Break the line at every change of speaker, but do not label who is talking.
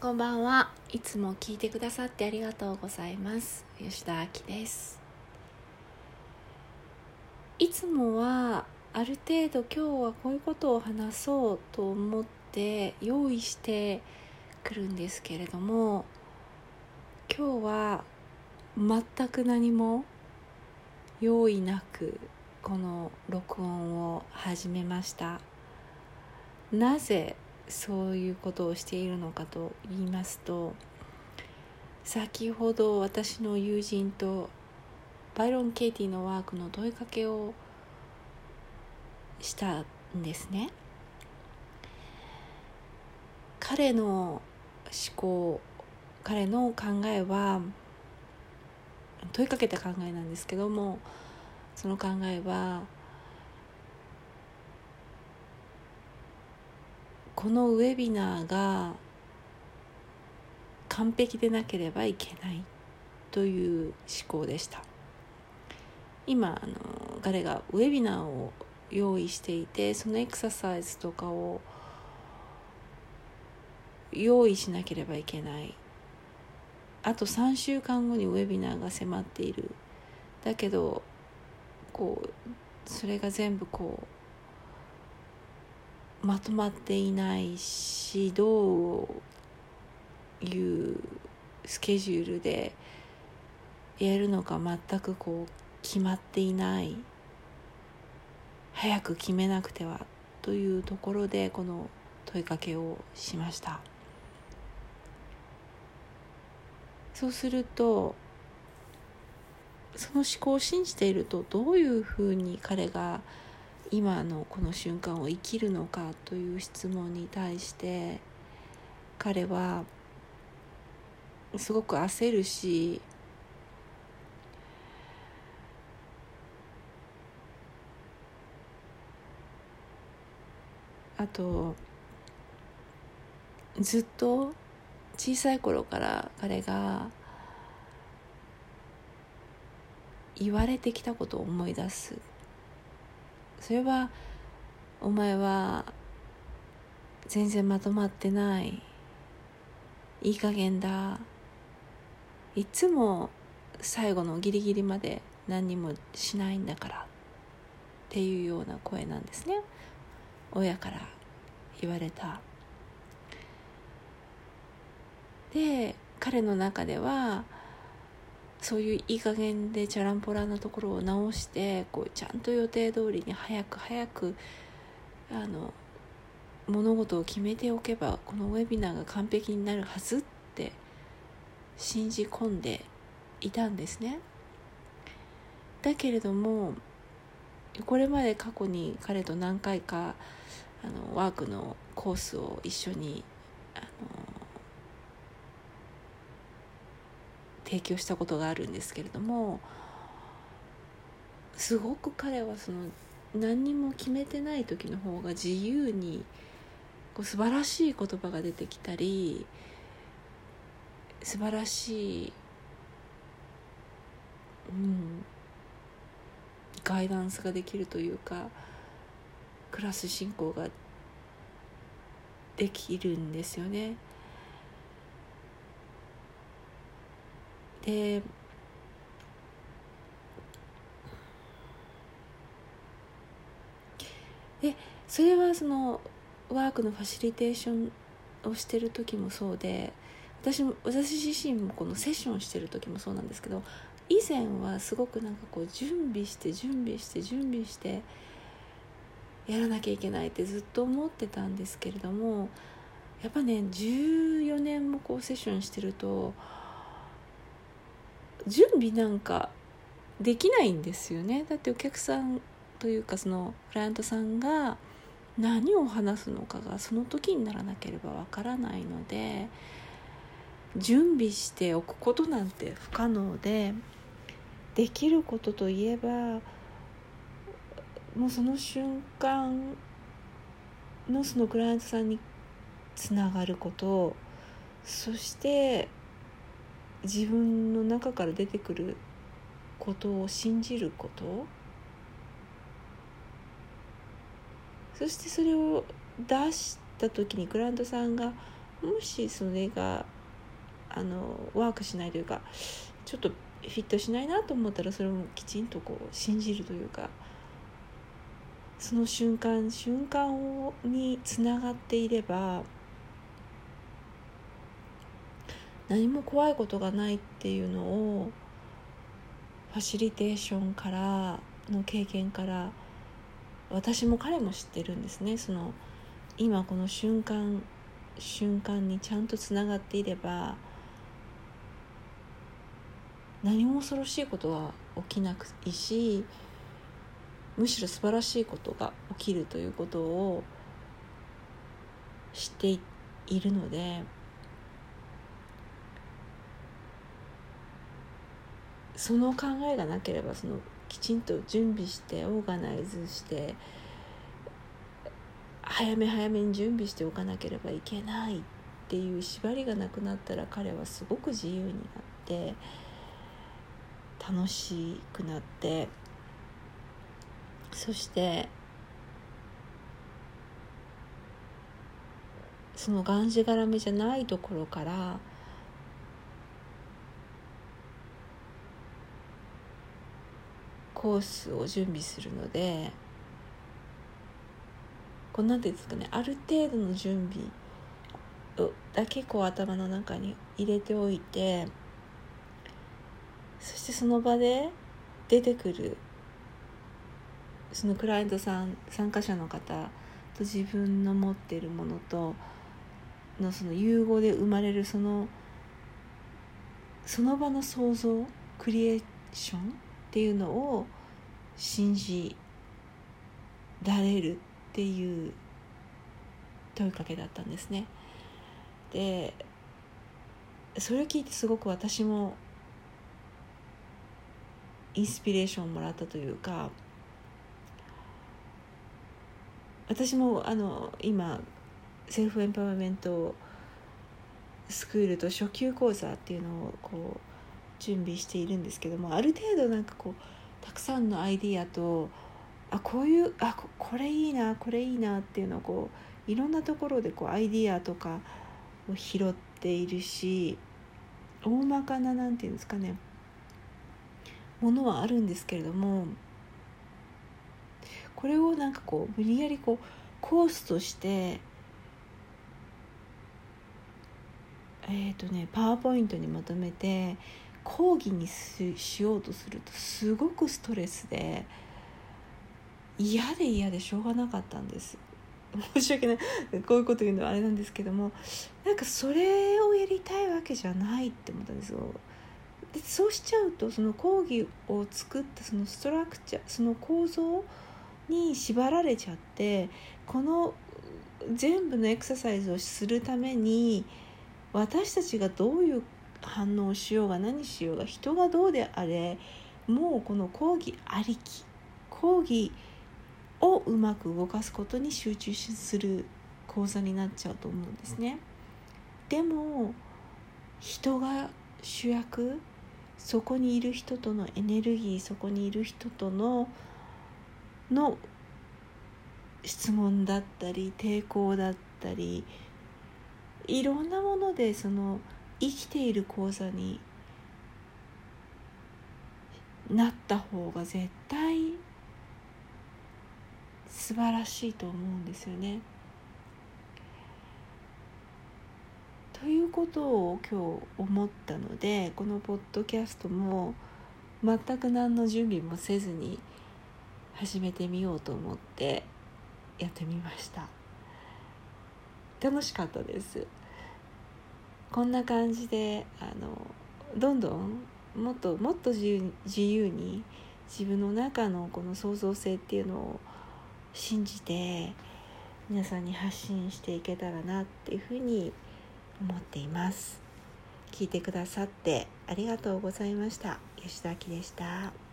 こんばんは。いつも聞いてくださってありがとうございます。吉田明です。いつもはある程度今日はこういうことを話そうと思って用意してくるんですけれども今日は全く何も用意なくこの録音を始めました。なぜそういうことをしているのかと言いますと先ほど私の友人とバイロン・ケイティのワークの問いかけをしたんですね。彼の思考彼の考えは問いかけた考えなんですけどもその考えはこのウェビナーが完璧でなければいけないという思考でした。今あの彼がウェビナーを用意していてそのエクササイズとかを用意しなければいけない。あと3週間後にウェビナーが迫っている。だけどこうそれが全部こうまとまっていないしどういうスケジュールでやるのか全くこう決まっていない。早く決めなくてはというところでこの問いかけをしました。そうするとその思考を信じているとどういうふうに彼が今のこの瞬間を生きるのかという質問に対して彼はすごく焦るしあとずっと小さい頃から彼が言われてきたことを思い出す。それはお前は全然まとまってないいい加減だ。いつも最後のギリギリまで何にもしないんだからっていうような声なんですね。親から言われた。で彼の中ではそういういい加減でチャランポランなところを直してこうちゃんと予定通りに早く早くあの物事を決めておけばこのウェビナーが完璧になるはずって信じ込んでいたんですね。だけれどもこれまで過去に彼と何回かあのワークのコースを一緒にあの提供したことがあるんですけれどもすごく彼はその何にも決めてない時の方が自由にこう素晴らしい言葉が出てきたり素晴らしい、うん、ガイダンスができるというかクラス進行ができるんですよね。ででそれはそのワークのファシリテーションをしてる時もそうで私も私自身もこのセッションしてる時もそうなんですけど以前はすごくなんかこう準備して準備して準備してやらなきゃいけないってずっと思ってたんですけれどもやっぱね14年もこうセッションしてると準備なんかできないんですよね。だってお客さんというかそのクライアントさんが何を話すのかがその時にならなければわからないので準備しておくことなんて不可能でできることといえばもうその瞬間のそのクライアントさんにつながることそして自分の中から出てくることを信じること。そしてそれを出した時にクラントさんがもしそれがあのワークしないというかちょっとフィットしないなと思ったらそれもきちんとこう信じるというかその瞬間瞬間につながっていれば何も怖いことがないっていうのをファシリテーションからの経験から私も彼も知ってるんですね。その今この瞬間瞬間にちゃんとつながっていれば何も恐ろしいことは起きなくいいしむしろ素晴らしいことが起きるということを知っているのでその考えがなければそのきちんと準備してオーガナイズして早め早めに準備しておかなければいけないっていう縛りがなくなったら彼はすごく自由になって楽しくなってそしてそのがんじがらめじゃないところからコースを準備するのでこうなんていうんですかねある程度の準備だけこう頭の中に入れておいてそしてその場で出てくるそのクライアントさん参加者の方と自分の持っているものとのその融合で生まれるそのその場の想像クリエーションっていうのを信じられるっていう問いかけだったんですね。でそれを聞いてすごく私もインスピレーションをもらったというか私もあの今セルフエンパワーメントスクールと初級講座っていうのをこう準備しているんですけどもある程度なんかこうたくさんのアイディアとあこういうあこれいいなこれいいなっていうのをこういろんなところでこうアイディアとかを拾っているし大まかな何て言うんですかねものはあるんですけれどもこれをなんかこう無理やりこうコースとしてえっ、ー、とねパワーポイントにまとめて講義にしようとするとすごくストレスで嫌で嫌でしょうがなかったんです。申し訳ない。こういうこと言うのはあれなんですけどもなんかそれをやりたいわけじゃないって思ったんですよ。でそうしちゃうとその講義を作ったそのストラクチャーその構造に縛られちゃってこの全部のエクササイズをするために私たちがどういう反応しようが何しようが人がどうであれもうこの講義ありき講義をうまく動かすことに集中する講座になっちゃうと思うんですね。でも人が主役そこにいる人とのエネルギーそこにいる人とのの質問だったり抵抗だったりいろんなものでその生きている講座になった方が絶対素晴らしいと思うんですよね。ということを今日思ったのでこのポッドキャストも全く何の準備もせずに始めてみようと思ってやってみました楽しかったですこんな感じであのどんどんもっともっと自由自由に自分の中のこの創造性っていうのを信じて皆さんに発信していけたらなっていうふうに思っています。聞いてくださってありがとうございました。吉田明でした。